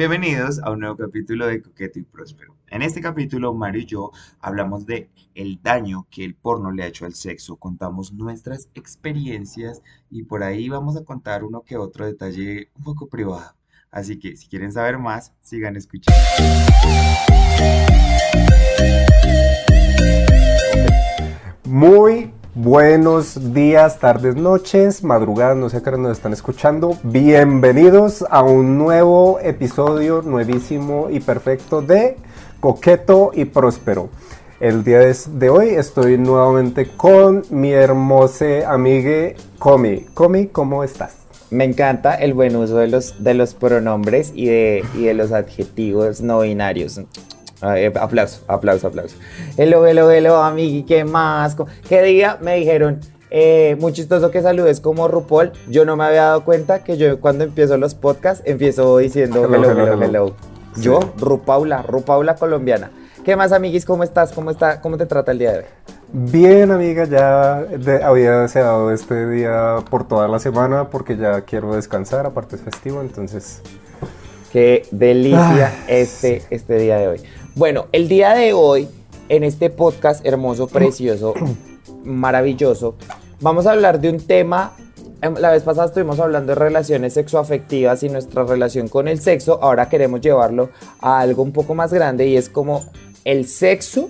Bienvenidos a un nuevo capítulo de Coqueto y Próspero. En este capítulo, Mario y yo hablamos de el daño que el porno le ha hecho al sexo. Contamos nuestras experiencias y por ahí vamos a contar uno que otro detalle un poco privado. Así que si quieren saber más, sigan escuchando. Muy buenos días, tardes, noches, madrugadas, no sé qué nos están escuchando. Bienvenidos a un nuevo episodio, nuevísimo y perfecto de Coqueto y Próspero. El día de hoy estoy nuevamente con mi hermosa amiga Comi. Comi, ¿cómo estás? Me encanta el buen uso de los, de los pronombres y de, y de los adjetivos no binarios. Eh, aplauso, aplauso, aplauso. Hello, hello, hello, amigui, ¿qué más? ¿Qué día me dijeron? Eh, muy chistoso que saludes como RuPaul. Yo no me había dado cuenta que yo cuando empiezo los podcasts empiezo diciendo hello, hello, hello. Yo, Rupaula, Rupaula colombiana. ¿Qué más, amiguis? ¿Cómo estás? ¿Cómo, está? ¿Cómo te trata el día de hoy? Bien, amiga, ya había deseado este día por toda la semana porque ya quiero descansar, aparte es festivo, entonces... Qué delicia este, este día de hoy. Bueno, el día de hoy, en este podcast hermoso, precioso, maravilloso, vamos a hablar de un tema. Em, la vez pasada estuvimos hablando de relaciones sexoafectivas y nuestra relación con el sexo. Ahora queremos llevarlo a algo un poco más grande y es como el sexo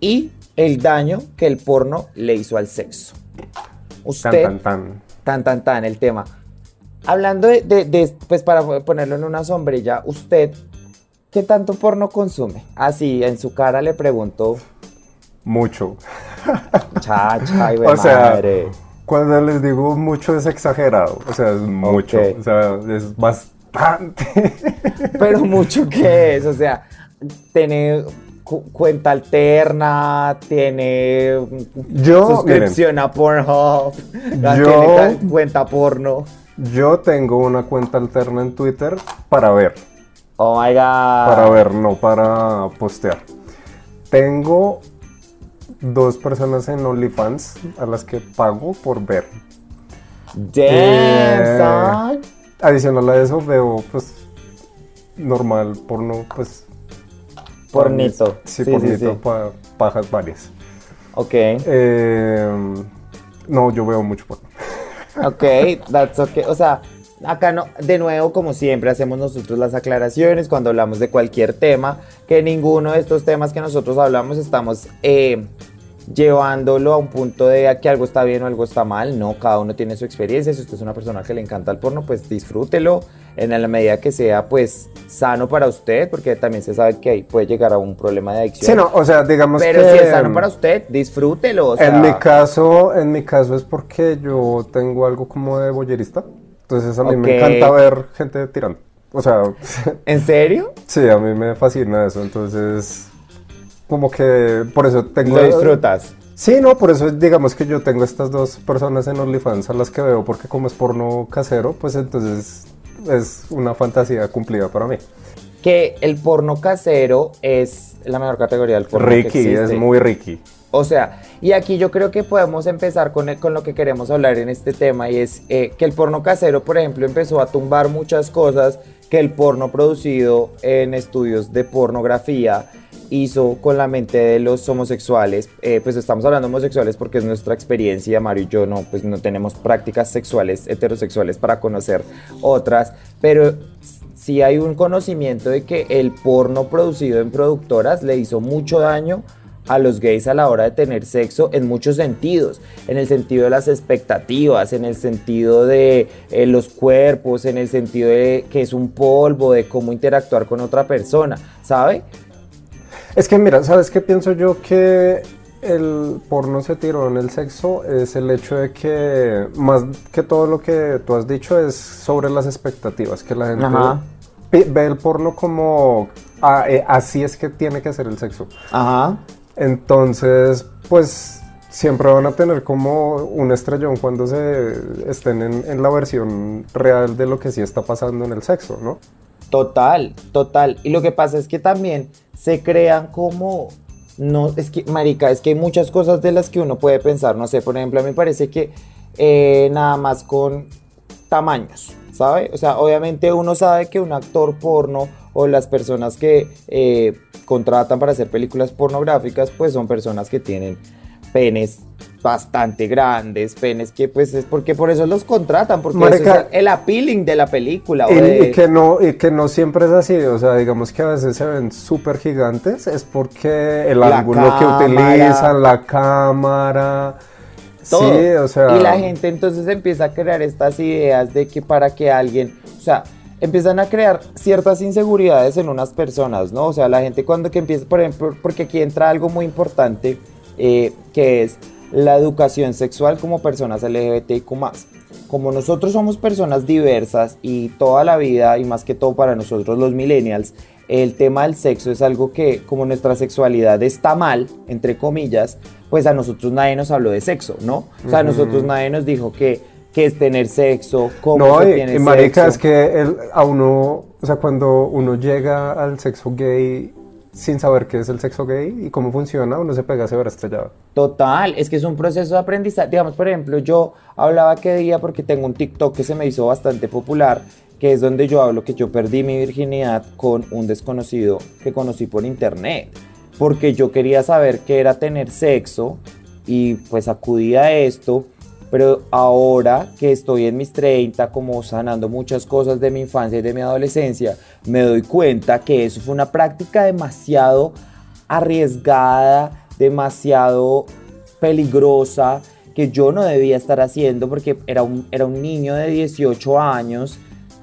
y el daño que el porno le hizo al sexo. Usted. Tan, tan, tan. Tan, tan, tan, el tema. Hablando de, de, pues para ponerlo en una sombrilla, usted ¿Qué tanto porno consume? Así, en su cara le pregunto. Mucho. Chacha, y o sea, cuando les digo mucho es exagerado. O sea, es mucho. O sea, es bastante. Pero mucho qué es, o sea, tiene cuenta alterna, tiene yo, suscripción a Pornhub, yo, tiene cuenta porno. Yo tengo una cuenta alterna en Twitter para ver. Oh my god. Para ver, no para postear. Tengo dos personas en OnlyFans a las que pago por ver. Damn, eh, Adicional a eso veo pues normal porno, pues pornito. Sí, pornito, pajas varias. Ok. Eh, no, yo veo mucho porno. Ok, that's okay. O sea, acá no, de nuevo, como siempre, hacemos nosotros las aclaraciones cuando hablamos de cualquier tema, que ninguno de estos temas que nosotros hablamos estamos eh, llevándolo a un punto de que algo está bien o algo está mal. No, cada uno tiene su experiencia. Si usted es una persona que le encanta el porno, pues disfrútelo en la medida que sea, pues, sano para usted, porque también se sabe que ahí puede llegar a un problema de adicción. Sí, no, o sea, digamos Pero si es sano para usted, disfrútelo. En mi caso, en mi caso es porque yo tengo algo como de boyerista. Entonces a mí me encanta ver gente tirando. O sea... ¿En serio? Sí, a mí me fascina eso. Entonces, como que por eso tengo... ¿Lo disfrutas? Sí, no, por eso digamos que yo tengo estas dos personas en OnlyFans a las que veo, porque como es porno casero, pues entonces es una fantasía cumplida para mí. Que el porno casero es la mejor categoría del porno. Ricky, es muy Ricky. O sea, y aquí yo creo que podemos empezar con, con lo que queremos hablar en este tema y es eh, que el porno casero, por ejemplo, empezó a tumbar muchas cosas que el porno producido en estudios de pornografía hizo con la mente de los homosexuales. Eh, pues estamos hablando de homosexuales porque es nuestra experiencia, Mario y yo no, pues no tenemos prácticas sexuales, heterosexuales para conocer otras, pero sí hay un conocimiento de que el porno producido en productoras le hizo mucho daño a los gays a la hora de tener sexo en muchos sentidos, en el sentido de las expectativas, en el sentido de eh, los cuerpos, en el sentido de que es un polvo, de cómo interactuar con otra persona, ¿sabe? Es que mira, ¿sabes qué pienso yo? Que el porno se tiró en el sexo es el hecho de que más que todo lo que tú has dicho es sobre las expectativas, que la gente ve el porno como ah, eh, así es que tiene que ser el sexo. Ajá. Entonces, pues siempre van a tener como un estrellón cuando se estén en, la versión real de lo que sí está pasando en el sexo, ¿no? Total, total. Y lo que pasa es que también se crean como no, es que, marica, es que hay muchas cosas de las que uno puede pensar. No sé, por ejemplo, a mí me parece que eh, nada más con tamaños, ¿sabe? O sea, obviamente uno sabe que un actor porno o las personas que eh, contratan para hacer películas pornográficas, pues son personas que tienen penes bastante grandes, penes que pues es porque por eso los contratan, porque eso es el appealing de la película. Y, que no, y que no siempre es así, o sea, digamos que a veces se ven súper gigantes, es porque el ángulo que utilizan, la cámara... Sí, o sea... Y la gente entonces empieza a crear estas ideas de que para que alguien, o sea, empiezan a crear ciertas inseguridades en unas personas, ¿no? O sea, la gente cuando que empieza, por ejemplo, porque aquí entra algo muy importante, eh, que es la educación sexual como personas LGBTIQ+. Como nosotros somos personas diversas y toda la vida, y más que todo para nosotros los millennials, el tema del sexo es algo que como nuestra sexualidad está mal, entre comillas, pues a nosotros nadie nos habló de sexo, ¿no? O sea, a nosotros nadie nos dijo que, que es tener sexo, cómo se tiene y, marica, es que a uno, o sea, cuando uno llega al sexo gay sin saber qué es el sexo gay y cómo funciona, uno se pega a ver estrellado. Total, es que es un proceso de aprendizaje. Digamos, por ejemplo, yo hablaba que día porque tengo un TikTok que se me hizo bastante popular, que es donde yo hablo que yo perdí mi virginidad con un desconocido que conocí por internet, porque yo quería saber qué era tener sexo y pues acudí a esto pero ahora que estoy en mis 30, como sanando muchas cosas de mi infancia y de mi adolescencia, me doy cuenta que eso fue una práctica demasiado arriesgada, demasiado peligrosa, que yo no debía estar haciendo porque era un, era un niño de 18 años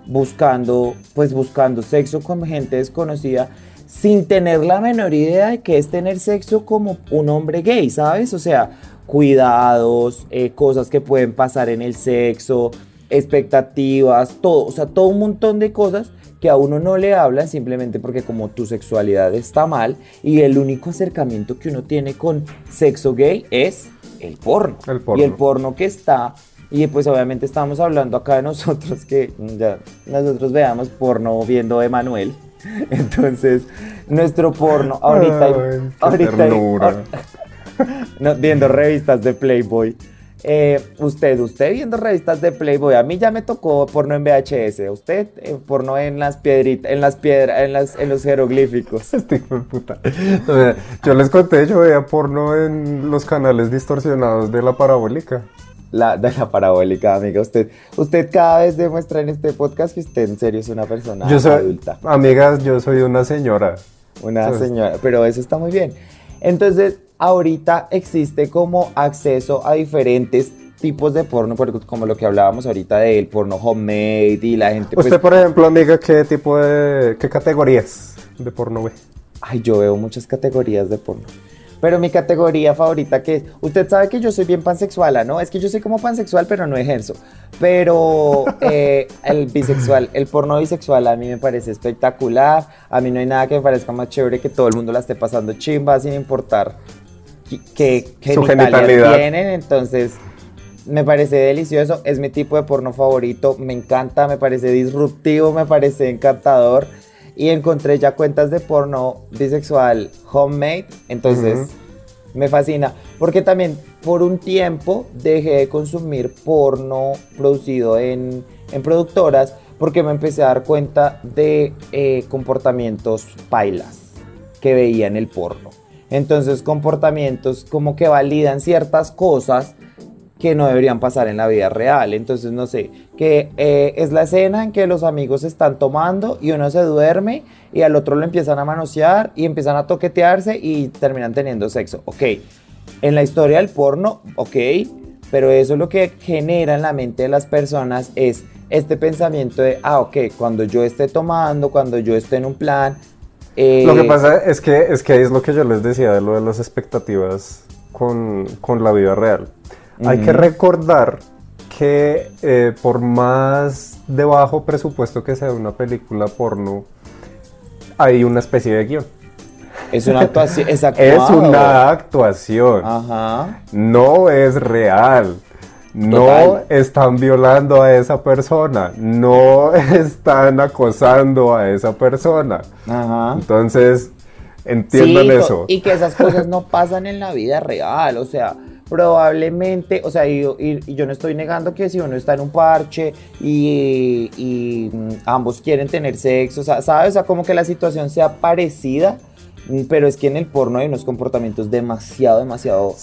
buscando, pues buscando sexo con gente desconocida sin tener la menor idea de qué es tener sexo como un hombre gay, ¿sabes? O sea, cuidados, eh, cosas que pueden pasar en el sexo, expectativas, todo, o sea, todo un montón de cosas que a uno no le hablan simplemente porque como tu sexualidad está mal y el único acercamiento que uno tiene con sexo gay es el porno. El porno. Y el porno que está, y pues obviamente estamos hablando acá de nosotros que ya nosotros veamos porno viendo Emanuel. Entonces, nuestro porno ahorita... ahorita viendo revistas de Playboy. Eh, usted, usted viendo revistas de Playboy, a mí ya me tocó porno en VHS, usted eh, porno en las piedritas, en las piedras, en las, en los jeroglíficos. Este puta. yo les conté, yo veía porno en los canales distorsionados de la parabólica. La, de la parabólica, amiga. Usted, usted cada vez demuestra en este podcast que usted en serio es una persona yo soy, adulta. Amigas, yo soy una señora. Una señora, pero eso está muy bien. Entonces, ahorita existe como acceso a diferentes tipos de porno, como lo que hablábamos ahorita del porno homemade y la gente... Usted, pues, por ejemplo, amiga, ¿qué tipo de... qué categorías de porno ve? Ay, yo veo muchas categorías de porno. Pero mi categoría favorita que es, usted sabe que yo soy bien pansexual, ¿no? Es que yo soy como pansexual, pero no ejerzo. Pero eh, el bisexual, el porno bisexual a mí me parece espectacular. A mí no hay nada que me parezca más chévere que todo el mundo la esté pasando chimba sin importar qué genitalidad tienen. Entonces, me parece delicioso. Es mi tipo de porno favorito. Me encanta, me parece disruptivo, me parece encantador y encontré ya cuentas de porno bisexual homemade, entonces me fascina, porque también por un tiempo dejé de consumir porno producido en, productoras, porque me empecé a dar cuenta de eh, comportamientos pailas que veía en el porno. Entonces comportamientos como que validan ciertas cosas que no deberían pasar en la vida real. Entonces, no sé, que eh, es la escena en que los amigos están tomando y uno se duerme y al otro lo empiezan a manosear y empiezan a toquetearse y terminan teniendo sexo. Ok, en la historia del porno, ok, pero eso lo que genera en la mente de las personas es este pensamiento de, ah, ok, cuando yo esté tomando, cuando yo esté en un plan. Lo que eh, pasa es que, es que es lo que yo les decía de lo de las expectativas con, con la vida real hay que recordar que eh, por más de bajo presupuesto que sea una película porno, hay una especie de guion. Es una actuación. Es, es una actuación. Ajá. No es real. No están violando a esa persona. No están acosando a esa persona. Ajá. Entonces, entiendan eso. Y que esas cosas no pasan en la vida real. O sea, probablemente, o sea, y, y- y yo no estoy negando que si uno está en un parche y, y, mm, ambos quieren tener sexo, o sea, ¿sabes? O sea, como que la situación sea parecida, pero es que en el porno hay unos comportamientos demasiado, demasiado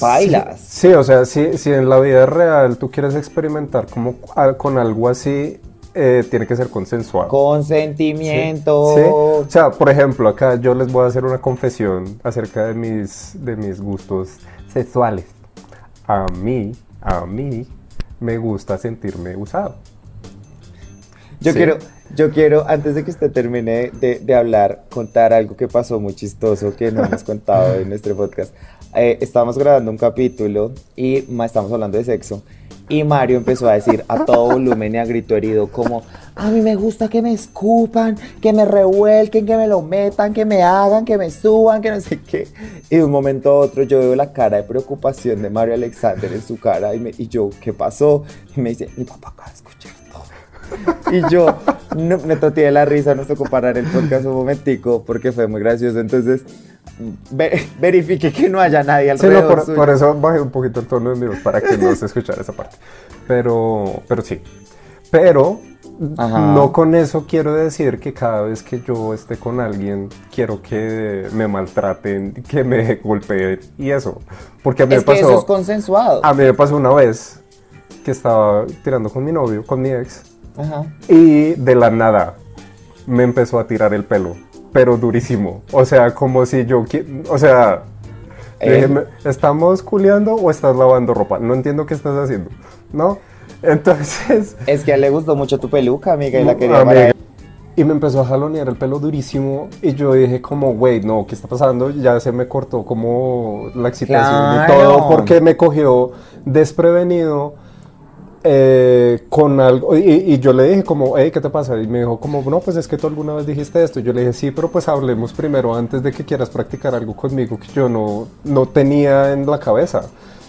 bailas. Sí, o sea, si, si en la vida real tú quieres experimentar como con algo así, eh, tiene que ser consensuado. Consentimiento. Sí, O sea, por ejemplo, acá yo les voy a hacer una confesión acerca de mis, de mis gustos sexuales. A mí, a mí, me gusta sentirme usado. Yo Sí. quiero, yo quiero, antes de que usted termine de, de hablar, contar algo que pasó muy chistoso que no hemos contado en nuestro podcast. Eh, estábamos grabando un capítulo y ma- estamos hablando de sexo. Y Mario empezó a decir a todo volumen y a grito herido como, a mí me gusta que me escupan, que me revuelquen, que me lo metan, que me hagan, que me suban, que no sé qué. Y de un momento a otro yo veo la cara de preocupación de Mario Alexander en su cara y, y yo, ¿qué pasó? Y me dice, mi papá acaba de escuchar. Y yo no, me toteé de la risa, nos tocó parar el podcast un momentico porque fue muy gracioso. Entonces, ve- verifique que no haya nadie Sí, no, alrededor por, suyo. por eso bajé un poquito el tono de mi voz para que no se escuchara esa parte. Pero, pero sí. Pero Ajá. no con eso quiero decir que cada vez que yo esté con alguien quiero que me maltraten, que me golpeen y eso. Porque a mí Es me que pasó. eso es consensuado. A mí me pasó una vez que estaba tirando con mi novio, con mi ex, Ajá. y de la nada me empezó a tirar el pelo, pero durísimo. O sea, como si yo, o sea, Eh. dije, "Me- ¿estamos culeando o estás lavando ropa? No entiendo qué estás haciendo, ¿no? Entonces, Es que a él le gustó mucho tu peluca, amiga, y la quería Amiga. para él. y me empezó a jalonear el pelo durísimo y yo dije como, güey, no, ¿qué está pasando? Ya se me cortó como la excitación y Claro. todo porque me cogió desprevenido eh, con algo. Y, y yo le dije como, hey, ¿qué te pasa? Y me dijo como, no, pues es que tú alguna vez dijiste esto. Y yo le dije, sí, pero pues hablemos primero antes de que quieras practicar algo conmigo que yo no, no tenía en la cabeza.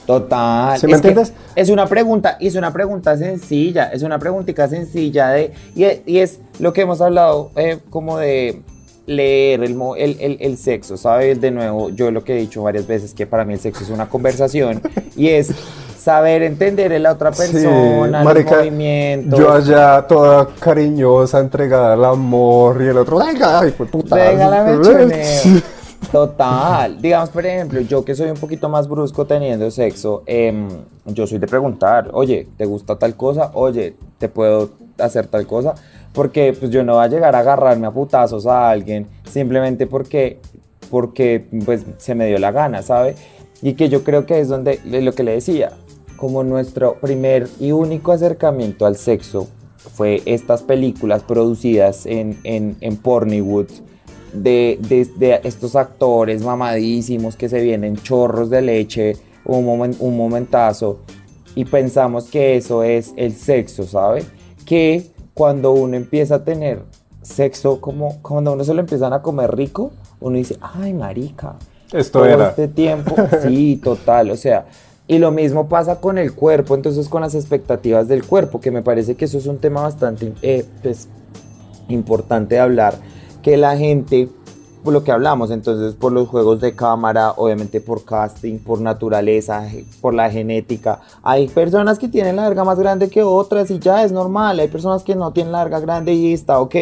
Total. ¿Sí me es entiendes? Es una pregunta, y es una pregunta sencilla, es una preguntita sencilla de, y, es- y es lo que hemos hablado eh, como de leer el, el- el sexo, ¿sabes? De nuevo, yo lo que he dicho varias veces, que para mí el sexo es una conversación, y es saber entender a la otra Sí, persona, marica, los movimientos. Yo allá toda cariñosa, entregada al amor y el otro, venga, ay, fue puta. Venga. Total. Digamos, por ejemplo, yo que soy un poquito más brusco teniendo sexo, em, yo soy de preguntar, oye, ¿te gusta tal cosa? Oye, ¿te puedo hacer tal cosa? Porque pues yo no voy a llegar a agarrarme a putazos a alguien simplemente porque, porque pues se me dio la gana, ¿sabe? Y que yo creo que es donde, lo que le decía, como nuestro primer y único acercamiento al sexo fue estas películas producidas en, en, en Pornywood de, de- estos actores mamadísimos que se vienen chorros de leche un, momen- un momentazo y pensamos que eso es el sexo, ¿sabe? Que cuando uno empieza a tener sexo, como cuando uno se lo empiezan a comer rico, uno dice, ay, marica, Esto todo era. este tiempo, sí, total, o sea, y lo mismo pasa con el cuerpo, entonces con las expectativas del cuerpo, que me parece que eso es un tema bastante eh, pues, importante de hablar, que la gente, por lo que hablamos, entonces por los juegos de cámara, obviamente por casting, por naturaleza, por la genética, hay personas que tienen la verga más grande que otras y ya es normal, hay personas que no tienen la verga grande y está ok.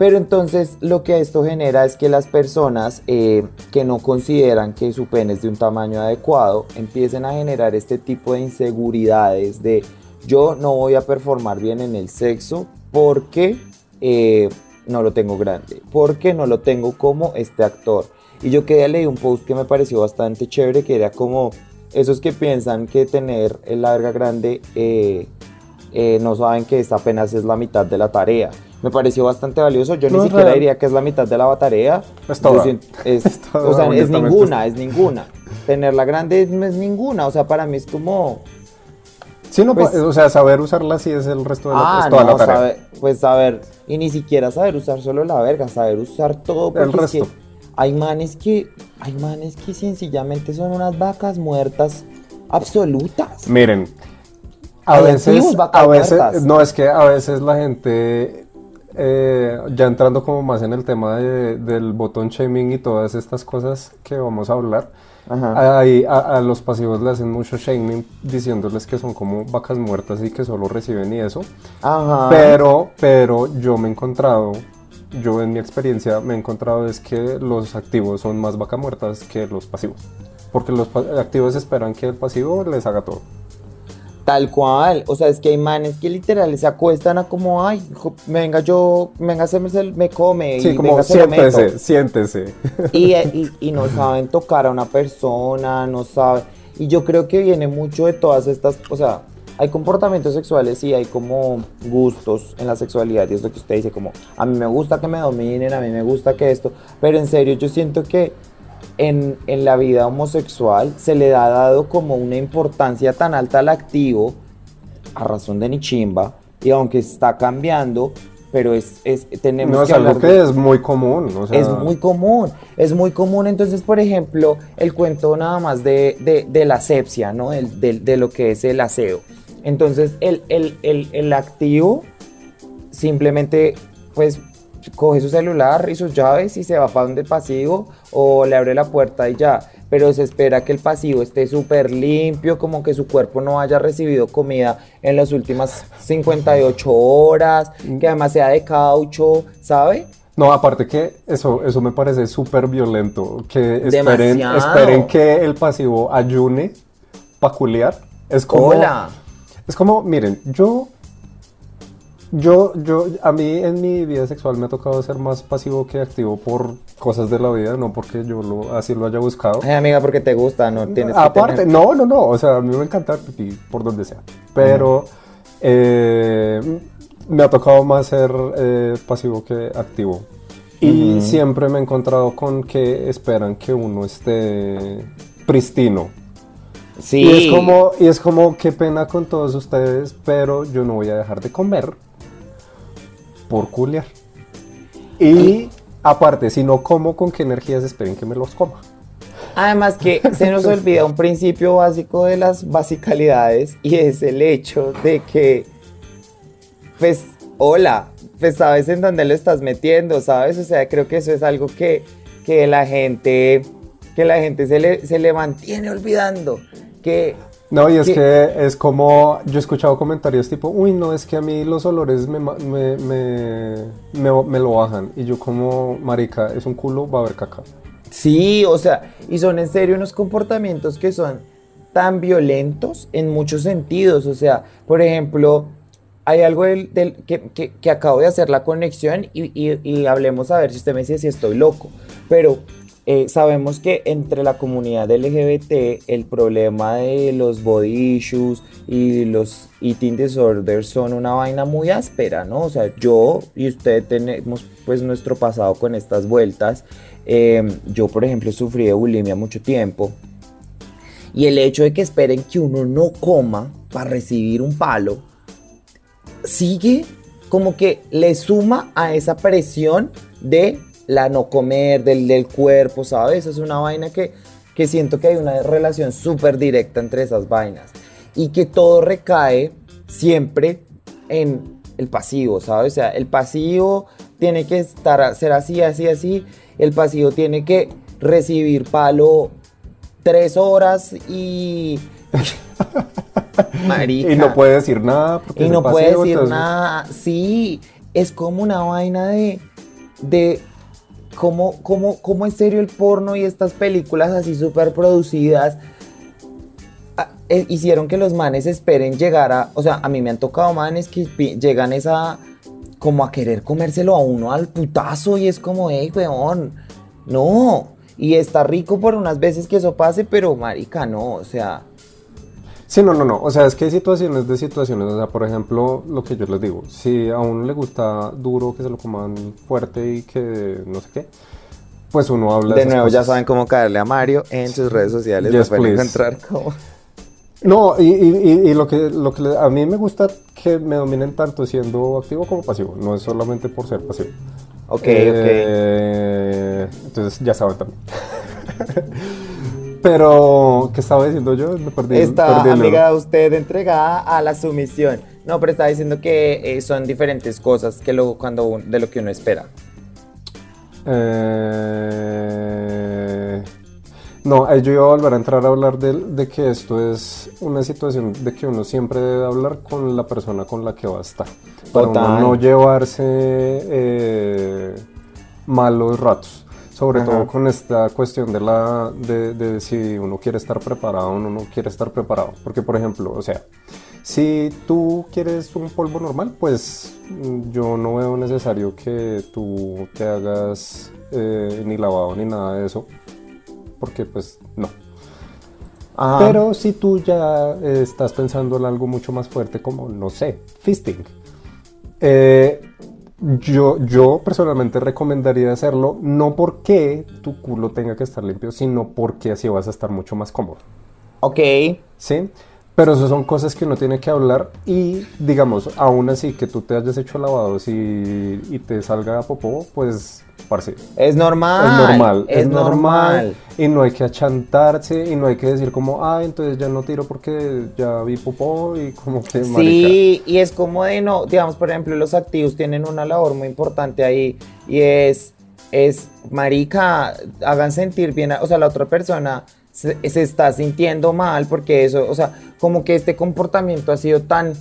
Pero entonces lo que esto genera es que las personas eh, que no consideran que su pene es de un tamaño adecuado empiecen a generar este tipo de inseguridades de yo no voy a performar bien en el sexo porque eh, no lo tengo grande, porque no lo tengo como este actor. Y yo que leí un post que me pareció bastante chévere que era como esos que piensan que tener la verga grande eh, no saben que esta apenas es la mitad de la tarea. Me pareció bastante valioso. Yo No ni siquiera real. diría que es la mitad de la tarea. Es toda. siento- es- Es toda, o sea, es ninguna, es ninguna. Tenerla grande no es ninguna. O sea, para mí es como. Sí, no, Pues- o sea, saber usarla sí es el resto de la, Ah, es toda no, la tarea. pues saber. Y ni siquiera saber usar solo la verga, saber usar todo. Porque El es que resto. hay manes que. Hay manes que sencillamente son unas vacas muertas absolutas. Miren, a veces, a veces, muertas. no es que a veces la gente eh, ya entrando como más en el tema de- del botón shaming y todas estas cosas que vamos a hablar, ahí a, a los pasivos le hacen mucho shaming diciéndoles que son como vacas muertas y que solo reciben y eso. Ajá. Pero, pero yo me he encontrado, yo en mi experiencia me he encontrado es que los activos son más vacas muertas que los pasivos. Porque los activos esperan que el pasivo les haga todo. Tal cual, o sea, es que hay manes que literal se acuestan a como, ay, jo- venga yo, venga, se me, se me come, Sí, y como venga, se lo meto". siéntese, siéntese. Y, y- y no saben tocar a una persona, no saben. Y yo creo que viene mucho de todas estas, o sea, hay comportamientos sexuales y hay como gustos en la sexualidad. Y es lo que usted dice, como, a mí me gusta que me dominen, a mí me gusta que esto. Pero en serio, yo siento que en, en la vida homosexual se le ha dado como una importancia tan alta al activo, a razón de ni chimba, y aunque está cambiando, pero es, es tenemos No, es que algo que de- es muy común. o sea, es muy común, es muy común. Entonces, por ejemplo, el cuento nada más de, de- de la asepsia, ¿no? Del- del- de lo que es el aseo. Entonces, el, el- el- el activo simplemente, pues, coge su celular y sus llaves y se va para donde el pasivo o le abre la puerta y ya. Pero se espera que el pasivo esté súper limpio, como que su cuerpo no haya recibido comida en las últimas 58 horas, que además sea de caucho, ¿sabe? No, aparte que eso, eso me parece súper violento. Que esperen, Demasiado. esperen que el pasivo ayune para. Es como, Hola. es como, miren, yo, yo, yo, a mí en mi vida sexual me ha tocado ser más pasivo que activo por cosas de la vida, no porque yo lo, así lo haya buscado. Ay, amiga, porque te gusta, no tienes que Aparte, tener- no, no, no, o sea, a mí me encanta pipí por donde sea, pero eh, me ha tocado más ser eh, pasivo que activo. Y siempre me he encontrado con que esperan que uno esté pristino. Sí. Y es como, y es como, qué pena con todos ustedes, pero yo no voy a dejar de comer por culiar. Y aparte, si no como, ¿con qué energías esperen que me los coma? Además que se nos olvida un principio básico de las basicalidades y es el hecho de que, pues, hola, pues sabes en dónde lo estás metiendo, ¿sabes? O sea, creo que eso es algo que, que la gente, que la gente se le, se le mantiene olvidando. Que No, y es ¿Qué? que es como, yo he escuchado comentarios tipo, uy, no, es que a mí los olores me, me, me, me- me lo bajan. Y yo como, marica, es un culo, va a haber caca. Sí, o sea, y son en serio unos comportamientos que son tan violentos en muchos sentidos. O sea, por ejemplo, hay algo del, del- que, que- que acabo de hacer la conexión y, y- y hablemos a ver si usted me dice si estoy loco. Pero eh, sabemos que entre la comunidad LGBT el problema de los body issues y los eating disorders son una vaina muy áspera, ¿no? O sea, yo y usted tenemos pues nuestro pasado con estas vueltas. Eh, yo, por ejemplo, sufrí de bulimia mucho tiempo. Y el hecho de que esperen que uno no coma para recibir un palo, sigue como que le suma a esa presión de la no comer, del, del cuerpo, ¿sabes? Es una vaina que, que siento que hay una relación súper directa entre esas vainas. Y que todo recae siempre en el pasivo, ¿sabes? O sea, el pasivo tiene que estar, ser así, así, así. El pasivo tiene que recibir palo tres horas y... Marica. Y no puede decir nada. porque Y no pasivo, puede decir entonces- nada. Sí, es como una vaina de. de cómo, cómo, cómo en serio el porno y estas películas así súper producidas ah, eh, hicieron que los manes esperen llegar a. O sea, a mí me han tocado manes que llegan esa. como a querer comérselo a uno al putazo y es como, hey, weón, no. Y está rico por unas veces que eso pase, pero marica, no, o sea. Sí, no, no, no. O sea, es que hay situaciones de situaciones. O sea, por ejemplo, lo que yo les digo. Si a uno le gusta duro, que se lo coman fuerte y que no sé qué, pues uno habla De esas nuevo, ya saben cómo caerle a Mario en sus redes sociales. Yes, pueden encontrar como. No, y, y- y- y lo que, lo que le- a mí me gusta que me dominen tanto siendo activo como pasivo. No es solamente por ser pasivo. Ok, Eh, Entonces, ya saben también. Pero, ¿qué estaba diciendo yo? Me perdí. Está, amiga, usted entregada a la sumisión. No, pero estaba diciendo que eh, son diferentes cosas que lo, cuando, un- de lo que uno espera. Eh, No, yo iba a volver a entrar a hablar de, de que esto es una situación de que uno siempre debe hablar con la persona con la que va a estar. Para uno no llevarse eh, malos ratos. Sobre Ajá. todo con esta cuestión de, la, de, de si uno quiere estar preparado o no quiere estar preparado. Porque, por ejemplo, o sea, si tú quieres un polvo normal, pues mm, yo no veo necesario que tú te hagas eh, ni lavado ni nada de eso. Porque pues no. Ajá. Pero si tú ya eh, estás pensando en algo mucho más fuerte como, no sé, fisting. eh, yo, yo personalmente recomendaría hacerlo no porque tu culo tenga que estar limpio, sino porque así vas a estar mucho más cómodo. Ok. ¿sí? Pero eso son cosas que uno tiene que hablar y, digamos, aún así que tú te hayas hecho lavados y, y te salga popó, pues, parce, Es normal. es normal, Es, normal. Y no hay que achantarse y no hay que decir como, ah, entonces ya no tiro porque ya vi popó y como que, marica. Sí, y es como de no, digamos, por ejemplo, los activos tienen una labor muy importante ahí y es, es, marica, hagan sentir bien, a- o sea, la otra persona se, se está sintiendo mal porque eso, o sea, como que este comportamiento ha sido tan,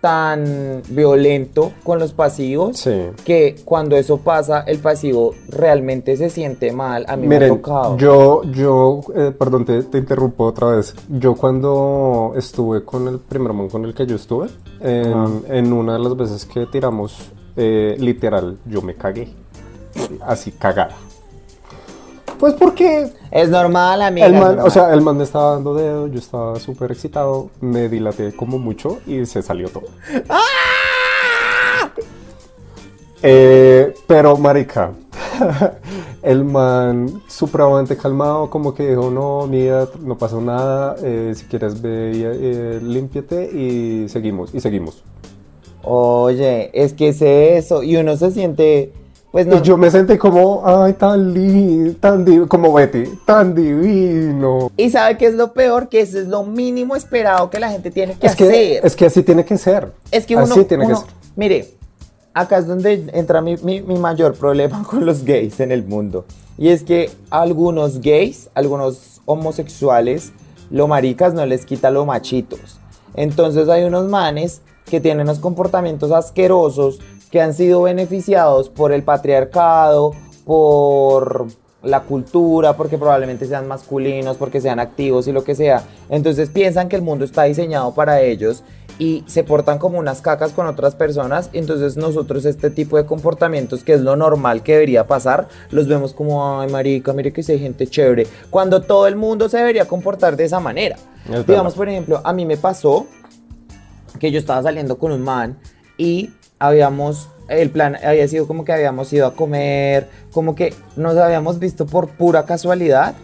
tan violento con los pasivos Sí. que cuando eso pasa, el pasivo realmente se siente mal. A mí me ha Miren, tocado. yo, yo, eh, perdón, te, te interrumpo otra vez. Yo cuando estuve con el primer man con el que yo estuve, en una de las veces que tiramos, eh, literal, yo me cagué. Así cagada. Pues porque Es normal, amiga. el man, normal. o sea, el man me estaba dando dedo, yo estaba súper excitado, me dilaté como mucho y se salió todo. Eh, pero, marica, el man supremamente calmado, como que dijo, no, mira, no pasó nada, eh, si quieres ve eh, límpiate y seguimos, y seguimos. Oye, es que es eso. Y uno se siente, pues no. Y yo me sentí como, ay, tan lindo, tan divino, como Betty, tan divino. Y sabe qué es lo peor, que eso es lo mínimo esperado que la gente tiene que Es que, hacer. es que así tiene que ser. Es que uno, Así tiene uno- que ser. mire, acá es donde entra mi, mi- mi mayor problema con los gays en el mundo. Y es que algunos gays, algunos homosexuales, lo maricas no les quita lo machitos. Entonces hay unos manes que tienen unos comportamientos asquerosos que han sido beneficiados por el patriarcado, por la cultura, porque probablemente sean masculinos, porque sean activos y lo que sea. Entonces piensan que el mundo está diseñado para ellos y se portan como unas cacas con otras personas. Entonces nosotros este tipo de comportamientos, que es lo normal que debería pasar, los vemos como, ay marica, mire que si hay gente chévere, cuando todo el mundo se debería comportar de esa manera. Digamos, por ejemplo, a mí me pasó que yo estaba saliendo con un man y habíamos, el plan había sido como que habíamos ido a comer, como que nos habíamos visto por pura casualidad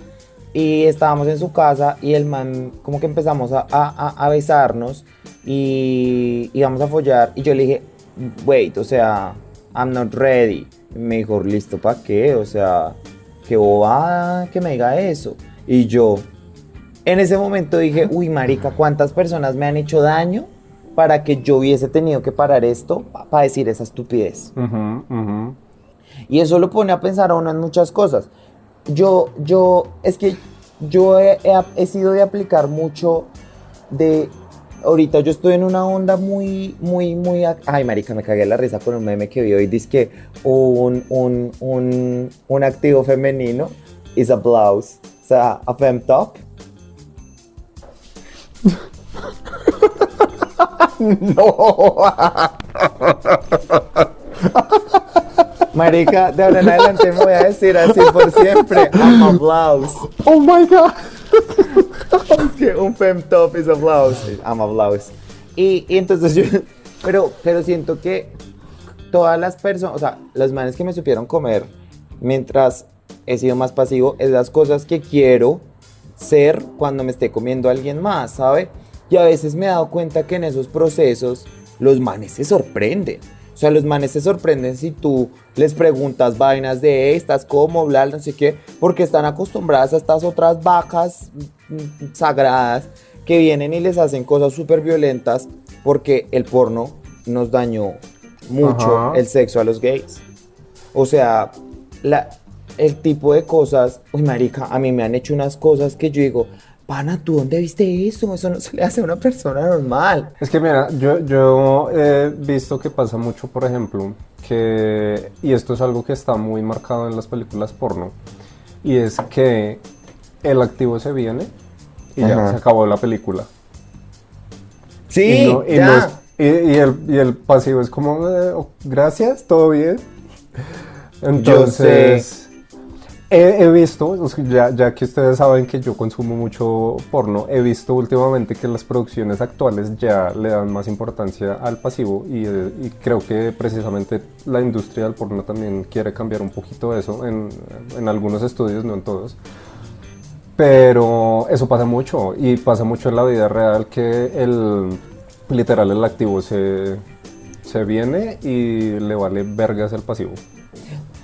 y estábamos en su casa y el man como que empezamos a, a- a- besarnos y íbamos a follar y yo le dije, wait, o sea, I'm not ready. Y me listo, ¿para qué? O sea, qué bobada que me diga eso. Y yo, en ese momento dije, uy, marica, ¿cuántas personas me han hecho daño para que yo hubiese tenido que parar esto para decir esa estupidez? Ujú. Y eso lo pone a pensar a uno en muchas cosas. Yo, yo, es que yo he, he- he sido de aplicar mucho de... Ahorita yo estoy en una onda muy, muy, muy... Ay, marica, me cagué la risa con un meme que vi hoy. Dice que un, un, un, un activo femenino is a blouse. O sea, a fem top. no. Marica, de ahora en adelante me voy a decir así por siempre. I'm a blouse. Oh my god. Es que un fem top is a blouse. I'm a blouse. Y, y entonces yo, pero, pero siento que todas las personas, o sea, los manes que me supieron comer mientras he sido más pasivo, es las cosas que quiero ser cuando me esté comiendo alguien más, ¿sabe? Y a veces me he dado cuenta que en esos procesos los manes se sorprenden. O sea, los manes se sorprenden si tú les preguntas vainas de "Hey, estás como, bla, no sé qué, porque están acostumbradas a estas otras vacas mm, sagradas que vienen y les hacen cosas súper violentas porque el porno nos dañó mucho Ajá. el sexo a los gays. O sea, la, el tipo de cosas, uy, marica, a mí me han hecho unas cosas que yo digo, pana, ¿tú dónde viste eso? Eso no se le hace a una persona normal. Es que mira, yo, yo he visto que pasa mucho, por ejemplo, que, y esto es algo que está muy marcado en las películas porno, y es que el activo se viene y ya se acabó la película. Sí, y, no- y ya. no es- y- y el, y el pasivo es como, eh, oh, gracias, todo bien. Entonces, he, visto, ya, que ustedes saben que yo consumo mucho porno, he visto últimamente que las producciones actuales ya le dan más importancia al pasivo y, eh, creo que precisamente la industria del porno también quiere cambiar un poquito eso en, en algunos estudios, no en todos. Pero eso pasa mucho y pasa mucho en la vida real que el literal el activo se, se viene y le vale vergas el pasivo.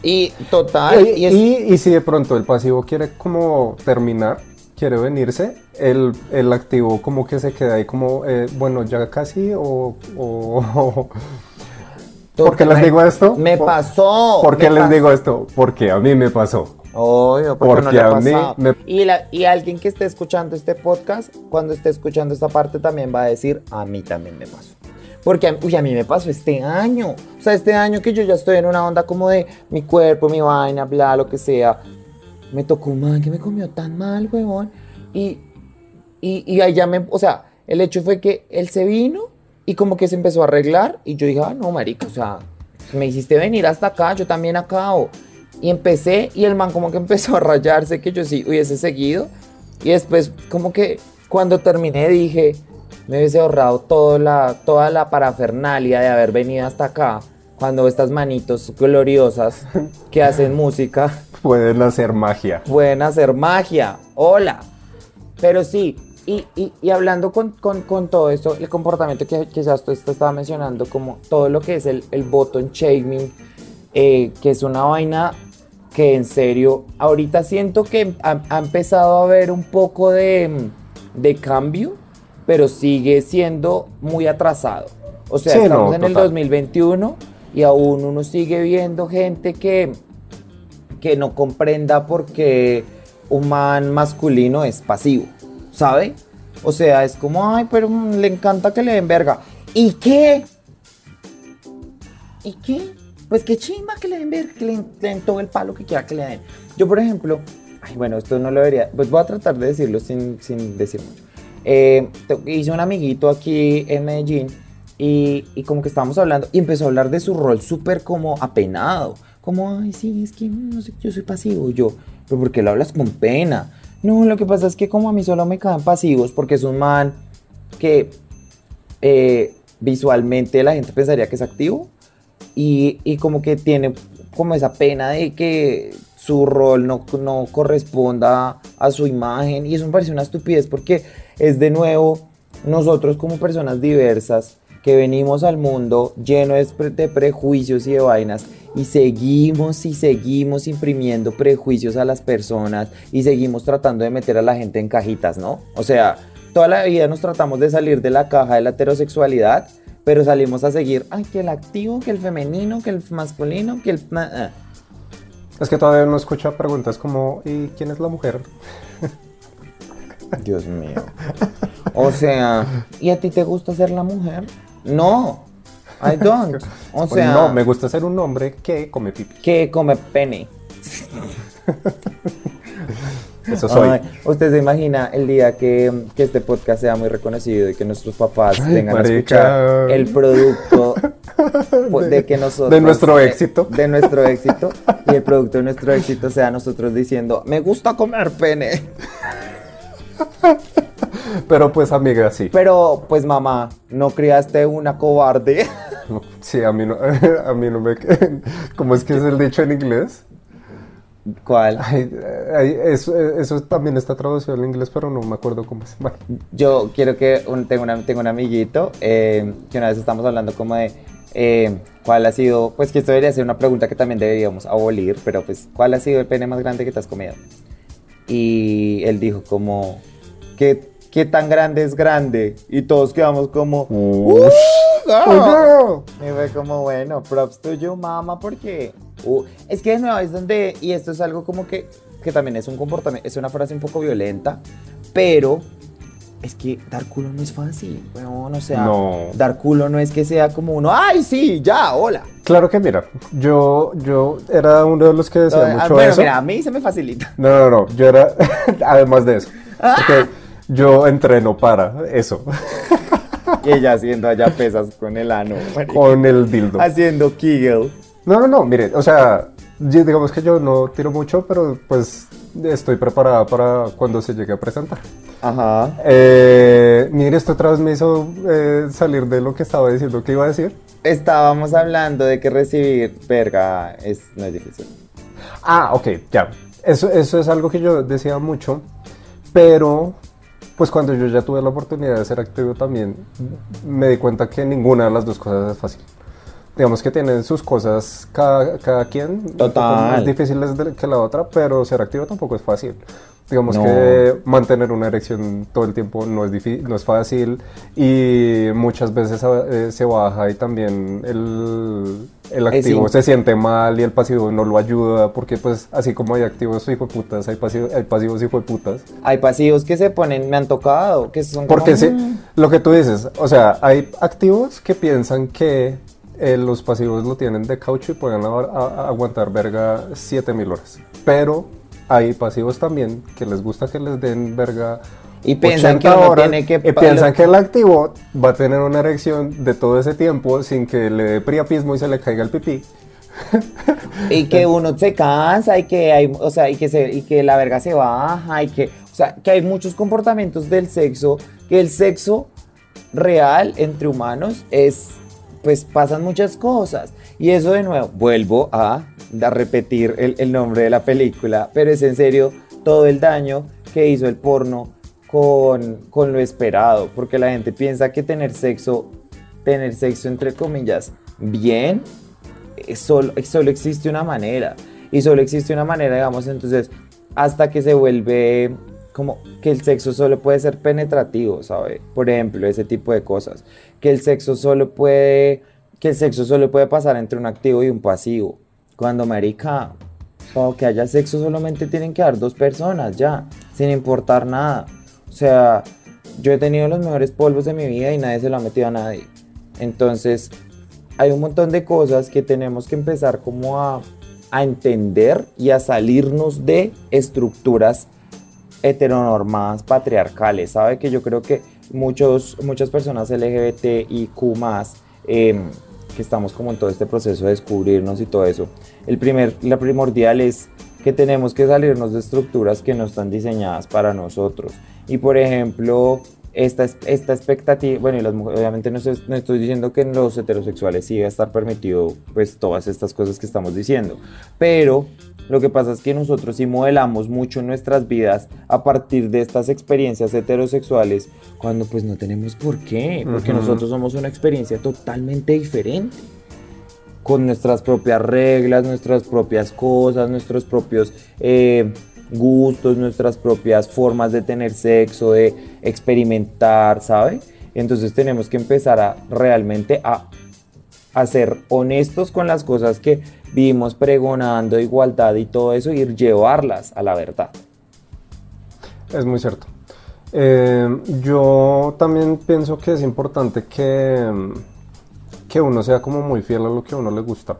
Y total, y, y es- y- y si de pronto el pasivo quiere como terminar, quiere venirse, el, el activo como que se queda ahí como, eh, bueno, ya casi o... o- ¿Por qué les digo esto? Me pasó. ¿Por qué les pasó. digo esto? Porque a mí me pasó. Obvio, porque, a mí me- y, la- y alguien que esté escuchando este podcast, cuando esté escuchando esta parte, también va a decir, a mí también me pasó. Porque, a- uy, a mí me pasó este año. O sea, este año que yo ya estoy en una onda como de mi cuerpo, mi vaina, bla, lo que sea. Me tocó un man que me comió tan mal, huevón. Y, y, y allá me, o sea, el hecho fue que él se vino y como que se empezó a arreglar. Y yo dije, ah, no, marica, o sea, me hiciste venir hasta acá, yo también acá. o- Y empecé y el man como que empezó a rayarse que yo sí hubiese seguido. Y después como que cuando terminé dije, me hubiese ahorrado toda la, toda la parafernalia de haber venido hasta acá. Cuando estas manitos gloriosas que hacen música Pueden hacer magia. pueden hacer magia. Hola. Pero sí, y, y- y hablando con, con- con todo esto, el comportamiento que quizás tú estaba mencionando, como todo lo que es el, el button shaming, eh, que es una vaina que en serio, ahorita siento que ha, ha empezado a haber un poco de, de cambio, pero sigue siendo muy atrasado. O sea, Sí, no, estamos en el total. 2021 y aún uno sigue viendo gente que, que no comprenda por qué un man masculino es pasivo, ¿sabe? O sea, es como, ay, pero mm, le encanta que le den verga. ¿Y qué? ¿Y qué? Pues qué chimba que le den verga, que le den, le den todo el palo que quiera que le den. Yo, por ejemplo, ay, bueno, esto no lo debería, pues voy a tratar de decirlo sin, sin decir mucho. Eh, hice un amiguito aquí en Medellín y, como que estábamos hablando y empezó a hablar de su rol súper como apenado. Como, ay, sí, es que no sé, yo soy pasivo. Yo, pero ¿por qué lo hablas con pena? No, lo que pasa es que como a mí solo me caen pasivos porque es un man que eh, visualmente la gente pensaría que es activo y, y como que tiene como esa pena de que su rol no, no corresponda a su imagen y eso me parece una estupidez porque es de nuevo nosotros como personas diversas que venimos al mundo lleno de, pre- de prejuicios y de vainas y seguimos y seguimos imprimiendo prejuicios a las personas y seguimos tratando de meter a la gente en cajitas, ¿no? O sea, toda la vida nos tratamos de salir de la caja de la heterosexualidad, pero salimos a seguir, ay, que el activo, que el femenino, que el masculino, que el... ah, ah. Es que todavía no escucha preguntas como, ¿y quién es la mujer? Dios mío. O sea, ¿y a ti te gusta ser la mujer? No, I don't. O sea, no, me gusta ser un hombre que come pipi. que come pene. Eso soy. Ay, usted se imagina el día que, que este podcast sea muy reconocido y que nuestros papás Ay, tengan a escuchar el producto de, que nosotros de nuestro de- éxito. de nuestro éxito y el producto de nuestro éxito sea nosotros diciendo me gusta comer pene Pero pues amiga, sí. pero pues mamá no criaste una cobarde Sí, a mí no, a mí no me... ¿Cómo es que es el dicho en inglés? ¿cuál? Ay, ay, eso, eso también está traducido en inglés, pero no me acuerdo cómo es. Bueno, Yo quiero que un- tengo, una- tengo un amiguito eh, que una vez estamos hablando como de eh, cuál ha sido, pues que esto debería ser una pregunta que también deberíamos abolir, pero pues cuál ha sido el pene más grande que te has comido. Y él dijo como, ¿qué, ¿qué tan grande es grande? Y todos quedamos como, Ush. girl". Y fue como, bueno, props to you, mama, porque uh, es que de nuevo es donde, y esto es algo como que, que también es un comportamiento, es una frase un poco violenta, pero es que dar culo no es fácil, weón, o sea, No. dar culo no es que sea como uno, ay, sí, ya, hola. Claro que mira, yo, yo era uno de los que decía Ah, mucho bueno, eso. mira, a mí se me facilita. No, no, no, yo era, además de eso, porque yo entreno para eso, ella haciendo allá pesas con el ano, con el dildo. haciendo Kegel. No, no, no, mire, o sea, digamos que yo no tiro mucho, pero pues estoy preparada para cuando se llegue a presentar. Ajá. Eh, mire, esto otra vez me hizo eh, salir de lo que estaba diciendo que iba a decir. Estábamos hablando de que recibir verga es, no es difícil. Ah, ok, ya. Eso, eso es algo que yo decía mucho, pero pues cuando yo ya tuve la oportunidad de ser activo también, me di cuenta que ninguna de las dos cosas es fácil. Digamos que tienen sus cosas cada, cada quien, Total. más difíciles que la otra, pero ser activo tampoco es fácil. Digamos No. que mantener una erección todo el tiempo no es, difí- no es fácil y muchas veces eh, se baja y también el, el activo se siente mal y el pasivo no lo ayuda porque pues así como hay activos hijo de putas, hay, pasivo- hay pasivos hijo de putas. Hay pasivos que se ponen, me han tocado, que son Porque como, sí, lo que tú dices, o sea, hay activos que piensan que eh, los pasivos lo tienen de caucho y pueden a- a- aguantar verga 7000 horas. Pero hay pasivos también que les gusta que les den verga Y piensan 80 que uno horas tiene que y piensan que el activo va a tener una erección de todo ese tiempo sin que le dé priapismo y se le caiga el pipí. y que uno se cansa y que hay, o sea, y que se, y que la verga se baja y que, o sea, que hay muchos comportamientos del sexo, que el sexo real entre humanos es, pues pasan muchas cosas. Y eso de nuevo, vuelvo a, repetir el, nombre de la película, pero es en serio todo el daño que hizo el porno con, con lo esperado, porque la gente piensa que tener sexo, tener sexo entre comillas, bien, es solo, solo existe una manera. Y solo existe una manera, digamos, entonces, hasta que se vuelve como que el sexo solo puede ser penetrativo, ¿sabe? Por ejemplo, ese tipo de cosas. Que el sexo solo puede, que el sexo solo puede pasar entre un activo y un pasivo. Cuando, marica, para que haya sexo solamente tienen que dar dos personas, ya, sin importar nada. O sea, yo he tenido los mejores polvos de mi vida y nadie se lo ha metido a nadie. Entonces, hay un montón de cosas que tenemos que empezar como a, a entender y a salirnos de estructuras heteronormadas patriarcales, ¿sabe? Que yo creo que muchos, muchas personas LGBT y Q+, em, que estamos como en todo este proceso de descubrirnos y todo eso, el primer, la primordial es que tenemos que salirnos de estructuras que no están diseñadas para nosotros. Y por ejemplo, esta, es- esta expectativa, bueno, y obviamente no estoy diciendo que en los heterosexuales sí va a estar permitido pues todas estas cosas que estamos diciendo, pero lo que pasa es que nosotros sí modelamos mucho nuestras vidas a partir de estas experiencias heterosexuales cuando pues no tenemos por qué, porque Ujú. nosotros somos una experiencia totalmente diferente con nuestras propias reglas, nuestras propias cosas, nuestros propios eh, gustos, nuestras propias formas de tener sexo, de experimentar, ¿sabe? Entonces tenemos que empezar a realmente a, a ser honestos con las cosas que vivimos pregonando, igualdad y todo eso, y llevarlas a la verdad. Es muy cierto. Eh, yo también pienso que es importante que, que uno sea como muy fiel a lo que a uno le gusta.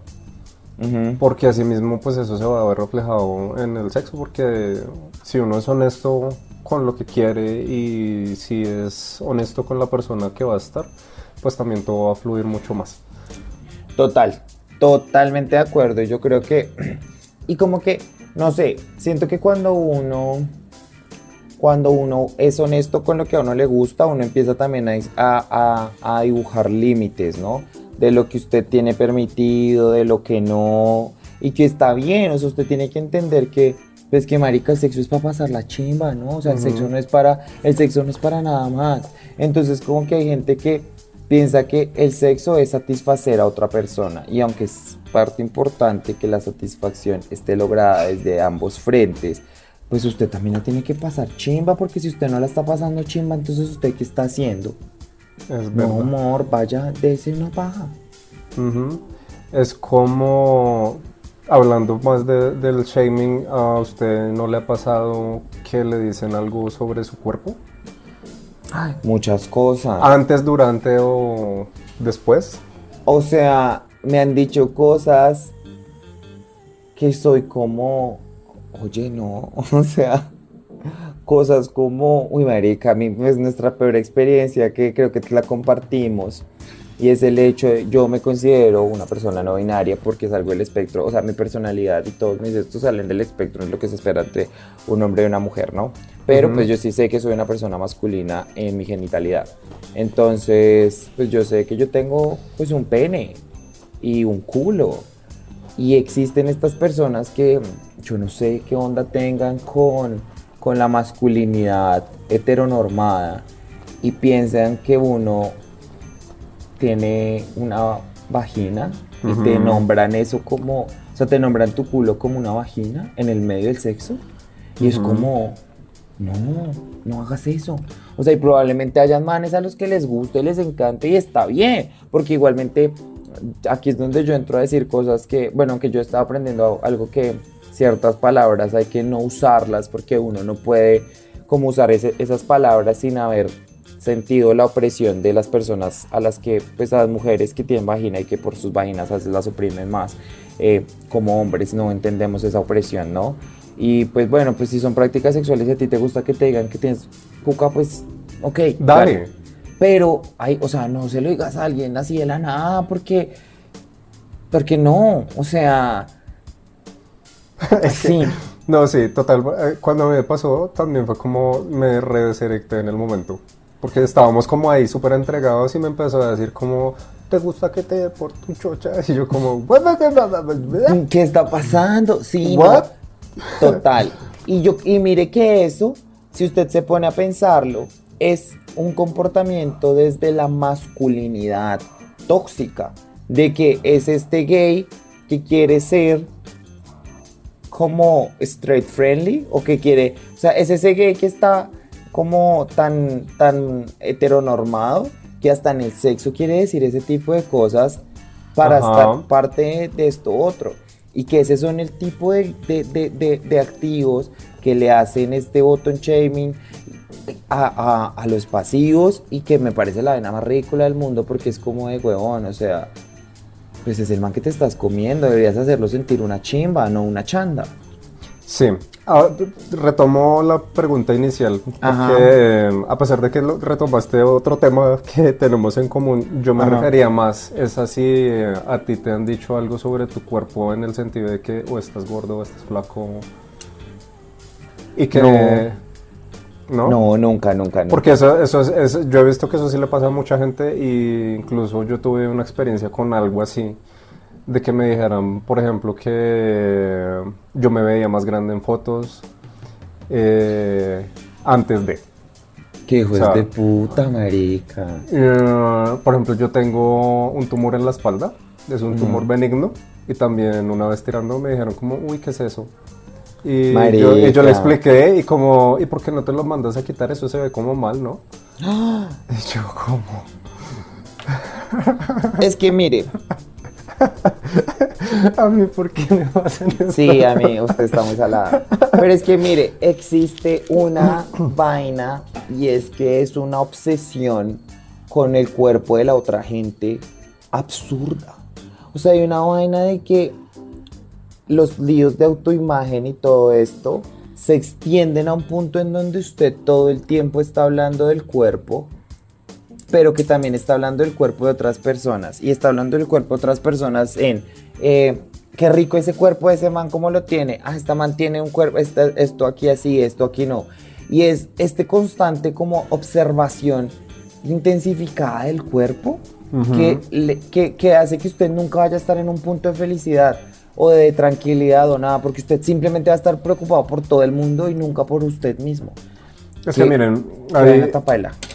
Porque así mismo pues eso se va a ver reflejado en el sexo. Porque si uno es honesto con lo que quiere y si es honesto con la persona que va a estar, pues también todo va a fluir mucho más. Total, totalmente de acuerdo. Yo creo que, y como que, no sé, siento que cuando uno, cuando uno es honesto con lo que a uno le gusta, uno empieza también a, a- a- dibujar límites, ¿no? De lo que usted tiene permitido, de lo que no, y que está bien, o sea, usted tiene que entender que, pues que marica, el sexo es para pasar la chimba, ¿no? O sea, el sexo no es para, el sexo no es para nada más. Entonces, como que hay gente que piensa que el sexo es satisfacer a otra persona y aunque es parte importante que la satisfacción esté lograda desde ambos frentes, pues usted también la tiene que pasar chimba, porque si usted no la está pasando chimba, entonces usted qué está haciendo. Es No, amor, vaya, dése una paja. Ujú. Es como, hablando más de- del shaming, ¿a usted no le ha pasado que le dicen algo sobre su cuerpo? Muchas cosas. ¿Antes, durante o después? O sea, me han dicho cosas que soy como, oye, no, o sea, cosas como, uy, marica, a mí es nuestra peor experiencia que creo que la compartimos. Y es el hecho de, yo me considero una persona no binaria porque salgo del espectro, o sea, mi personalidad y todos mis estos salen del espectro, es lo que se espera entre un hombre y una mujer, ¿no? Pero Ujú. pues yo sí sé que soy una persona masculina en mi genitalidad. Entonces, pues yo sé que yo tengo pues un pene y un culo. Y existen estas personas que yo no sé qué onda tengan con, con la masculinidad heteronormada y piensan que uno tiene una vagina y te Ujú. nombran eso como, o sea, te nombran tu culo como una vagina en el medio del sexo. Y es Ujú. como, no, no hagas eso. O sea, y probablemente hayan manes a los que les guste, les encante y está bien, porque igualmente aquí es donde yo entro a decir cosas que, bueno, aunque yo estaba aprendiendo algo que ciertas palabras hay que no usarlas porque uno no puede como usar ese- esas palabras sin haber sentido la opresión de las personas a las que, pues a las mujeres que tienen vagina y que por sus vaginas a veces las oprimen más, eh, como hombres no entendemos esa opresión, ¿no? Y pues bueno, pues si son prácticas sexuales y a ti te gusta que te digan que tienes cuca, pues ok. Dale. claro. Pero, ay, o sea, no se lo digas a alguien así de la nada, porque, porque no, o sea, sí, No, sí, total. eh, Cuando me pasó, también fue como me redeserecté en el momento. Porque estábamos como ahí súper entregados y me empezó a decir como, ¿te gusta que te dé por tu chocha? Y yo como, ¿qué está pasando? Sí, no, total. Y yo, y mire que eso, si usted se pone a pensarlo, es un comportamiento desde la masculinidad tóxica, de que es este gay que quiere ser como straight friendly o que quiere, o sea, es ese gay que está como tan, tan heteronormado que hasta en el sexo quiere decir ese tipo de cosas para Ajá. estar parte de esto otro. Y que ese son el tipo de, de- de- de- activos que le hacen este bottom shaming a, a- a los pasivos y que me parece la vena más ridícula del mundo porque es como de huevón, o sea, pues es el man que te estás comiendo, deberías hacerlo sentir una chimba, no una chanda. Sí, Ah, retomo la pregunta inicial, porque eh, a pesar de que lo- retomaste otro tema que tenemos en común, yo me Ajá. refería más, es así, eh, a ti te han dicho algo sobre tu cuerpo en el sentido de que o estás gordo o estás flaco, y que... ¿No? No, nunca, nunca, nunca. Porque eso, eso es, es- yo he visto que eso sí le pasa a mucha gente e incluso yo tuve una experiencia con algo así, de que me dijeran, por ejemplo, que yo me veía más grande en fotos eh, antes de. Qué hijos o sea- de puta, marica. Eh, por ejemplo, yo tengo un tumor en la espalda, es un tumor Ujú. benigno, y también una vez tirando me dijeron como, uy, ¿qué es eso? Y yo, y yo le expliqué y como, ¿y por qué no te lo mandas a quitar? Eso se ve como mal, ¿no? Y yo como... Es que mire, A mí, ¿por qué me hacen eso? sí, a mí usted está muy salada. Pero es que mire, existe una vaina y es que es una obsesión con el cuerpo de la otra gente absurda. O sea, hay una vaina de que los líos de autoimagen y todo esto se extienden a un punto en donde usted todo el tiempo está hablando del cuerpo, pero que también está hablando del cuerpo de otras personas. Y está hablando del cuerpo de otras personas en, eh, qué rico ese cuerpo de ese man, ¿cómo lo tiene? Ah, esta man tiene un cuerpo, esta- esto aquí así, esto aquí no. Y es este constante como observación intensificada del cuerpo que, le- que, que hace que usted nunca vaya a estar en un punto de felicidad o de tranquilidad o nada, porque usted simplemente va a estar preocupado por todo el mundo y nunca por usted mismo. Es que ¿Qué- miren,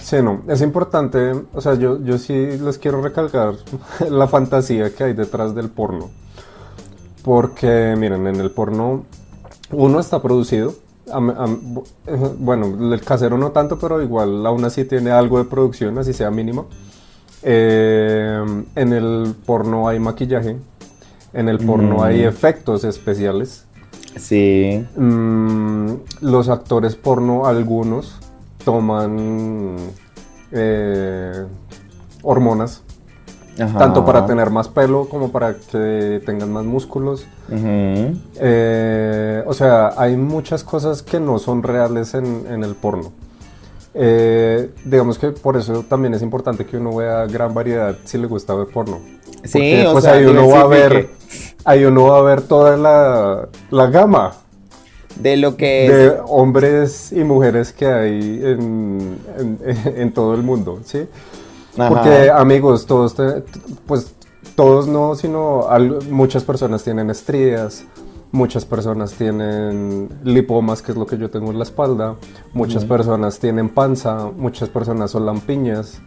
sí, no, es importante, o sea, yo, yo sí les quiero recalcar la fantasía que hay detrás del porno. Porque, miren, en el porno uno está producido eh, bueno, el casero no tanto, pero igual aún así tiene algo de producción, así sea mínimo. Eh, en el porno hay maquillaje, en el porno hay Mm. efectos especiales. Sí. Mm, los actores porno, algunos, toman eh, hormonas, tanto para tener más pelo como para que tengan más músculos. Eh, o sea, hay muchas cosas que no son reales en, en el porno. Eh, digamos que por eso también es importante que uno vea gran variedad si le gusta ver porno. Sí, Porque, o pues sea, ahí uno va a ver. Ahí uno va a ver toda la, la gama De lo que es. de hombres y mujeres que hay en, en- en todo el mundo, ¿sí? Ajá. Porque amigos, todos, te- pues todos no, sino al- muchas personas tienen estrías, muchas personas tienen lipomas, que es lo que yo tengo en la espalda, muchas personas tienen panza, muchas personas son lampiñas,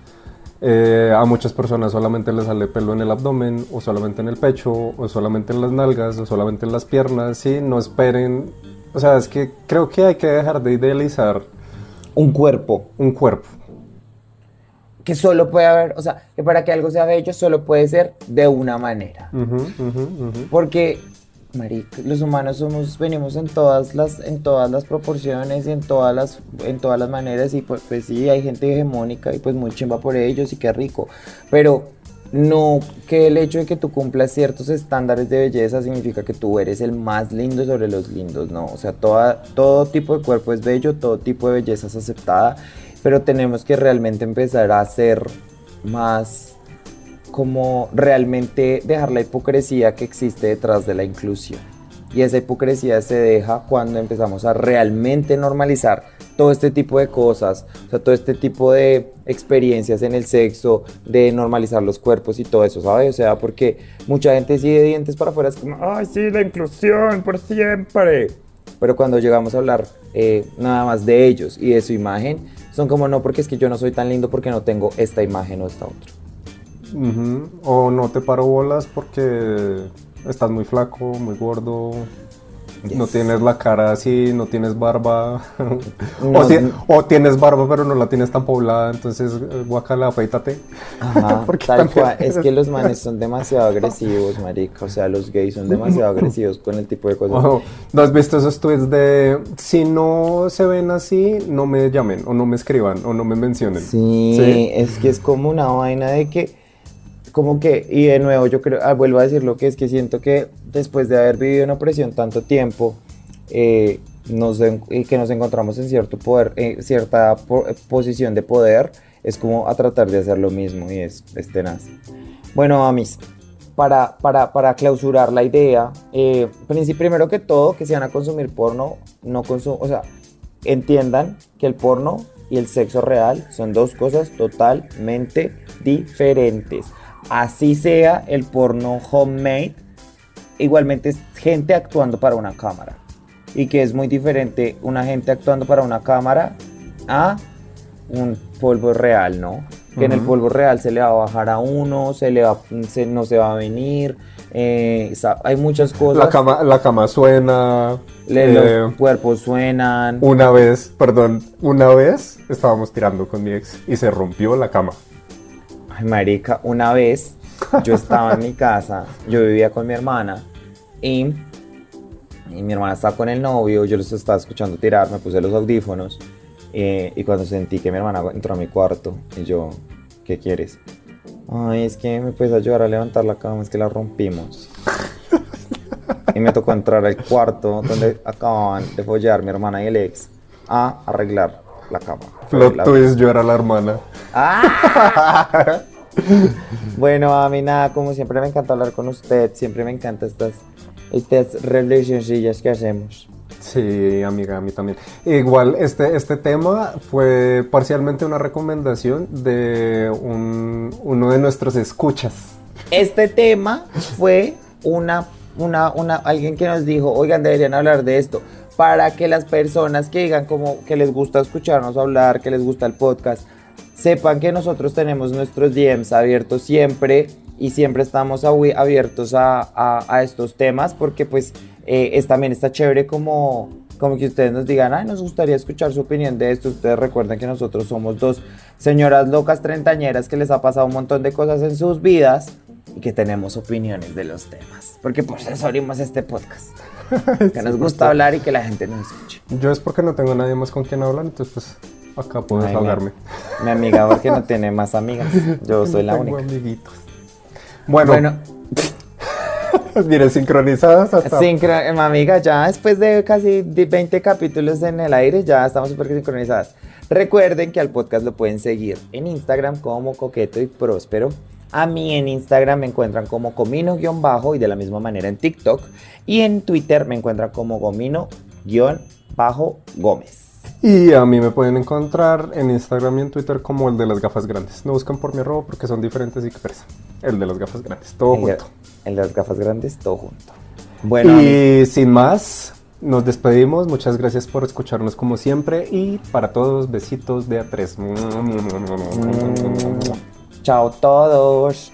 eh, a muchas personas solamente les sale pelo en el abdomen, o solamente en el pecho, o solamente en las nalgas, o solamente en las piernas, sí, no esperen, o sea, es que creo que hay que dejar de idealizar un cuerpo un cuerpo. que solo puede haber, o sea, que para que algo sea bello solo puede ser de una manera. Porque, marica, los humanos somos, venimos en todas las, en todas las proporciones y en todas las, en todas las maneras y pues, pues sí, hay gente hegemónica y pues muy chimba por ellos y qué rico. Pero no que el hecho de que tú cumplas ciertos estándares de belleza significa que tú eres el más lindo sobre los lindos, no. O sea, todo tipo de cuerpo es bello, todo tipo de belleza es aceptada, pero tenemos que realmente empezar a ser más como realmente dejar la hipocresía que existe detrás de la inclusión. Y esa hipocresía se deja cuando empezamos a realmente normalizar todo este tipo de cosas, o sea, todo este tipo de experiencias en el sexo, de normalizar los cuerpos y todo eso, ¿sabes? O sea, porque mucha gente sí de dientes para afuera es como, ay, sí, la inclusión por siempre. Pero cuando llegamos a hablar eh, nada más de ellos y de su imagen, son como, no, porque es que yo no soy tan lindo porque no tengo esta imagen o esta otra. O no te paro bolas porque estás muy flaco, muy gordo, no tienes la cara así, no tienes barba. No, o, si- n- o tienes barba pero no la tienes tan poblada, entonces eh, guacala, afeítate. Ajá, tal. Es que los manes son demasiado agresivos, marica. O sea, los gays son demasiado agresivos con el tipo de cosas. ¿No has visto esos tweets de si no se ven así, no me llamen, o no me escriban, o no me mencionen? Sí, Sí. es que es como una vaina de que, como que, y de nuevo yo creo, ah, vuelvo a decir lo que es que siento que después de haber vivido en opresión tanto tiempo, eh, nos en- y que nos encontramos en cierto poder, eh, cierta po- eh, posición de poder, es como a tratar de hacer lo mismo y es, es tenaz. Bueno, Amis, para, para, para clausurar la idea, eh, primero que todo, que si van a consumir porno, no consum o sea, entiendan que el porno y el sexo real son dos cosas totalmente diferentes. Así sea el porno homemade, igualmente es gente actuando para una cámara. Y que es muy diferente una gente actuando para una cámara a un polvo real, ¿no? Que en el polvo real se le va a bajar a uno, se le va, se- no se va a venir, eh, hay muchas cosas. La cama, la cama suena. Le- eh, los cuerpos suenan. Una vez, perdón, una vez estábamos tirando con mi ex y se rompió la cama. Ay, marica, una vez yo estaba en mi casa, yo vivía con mi hermana y, mi hermana estaba con el novio, yo los estaba escuchando tirar, me puse los audífonos eh, y cuando sentí que mi hermana entró a mi cuarto y yo, ¿qué quieres? Ay, es que me puedes ayudar a levantar la cama, es que la rompimos. Y me tocó entrar al cuarto donde acababan de follar mi hermana y el ex a arreglar la cama. Plot La- twist, yo era la hermana. ¡Ah! bueno, a mí nada, como siempre me encanta hablar con usted, siempre me encantan estas, estas reflexioncillas que hacemos. Sí, amiga, a mí también. Igual, este, este tema fue parcialmente una recomendación de un- uno de nuestros escuchas. Este tema fue una, una, alguien que nos dijo, oigan, deberían hablar de esto, para que las personas que digan como que les gusta escucharnos hablar, que les gusta el podcast, sepan que nosotros tenemos nuestros DMs abiertos siempre y siempre estamos abiertos a estos temas porque pues eh, es, también está chévere como, como que ustedes nos digan, ay, nos gustaría escuchar su opinión de esto. Ustedes recuerden que nosotros somos dos señoras locas treintañeras que les ha pasado un montón de cosas en sus vidas y que tenemos opiniones de los temas. Porque por eso abrimos este podcast. Que nos gusta hablar y que la gente nos escuche. Yo es porque no tengo nadie más con quien hablar, entonces pues acá puedo desahogarme. Mi amiga, porque no tiene más amigas. Yo soy la Tengo única. amiguitos. Bueno, Bueno, miren, sincronizadas hasta... sincro- mi amiga, ya después de casi de 20 capítulos en el aire, ya estamos súper sincronizadas. Recuerden que al podcast lo pueden seguir en Instagram como Coqueto y Próspero. A mí en Instagram me encuentran como Comino-bajo y de la misma manera en TikTok. Y en Twitter me encuentran como Gomino-Gómez. Y a mí me pueden encontrar en Instagram y en Twitter como el de las gafas grandes. No buscan por mi arroba porque son diferentes y que pereza. El de las gafas grandes, todo El de- junto. El de las gafas grandes, todo junto. Bueno, y sin más, nos despedimos. Muchas gracias por escucharnos como siempre. Y para todos, besitos de a tres. Chao todos.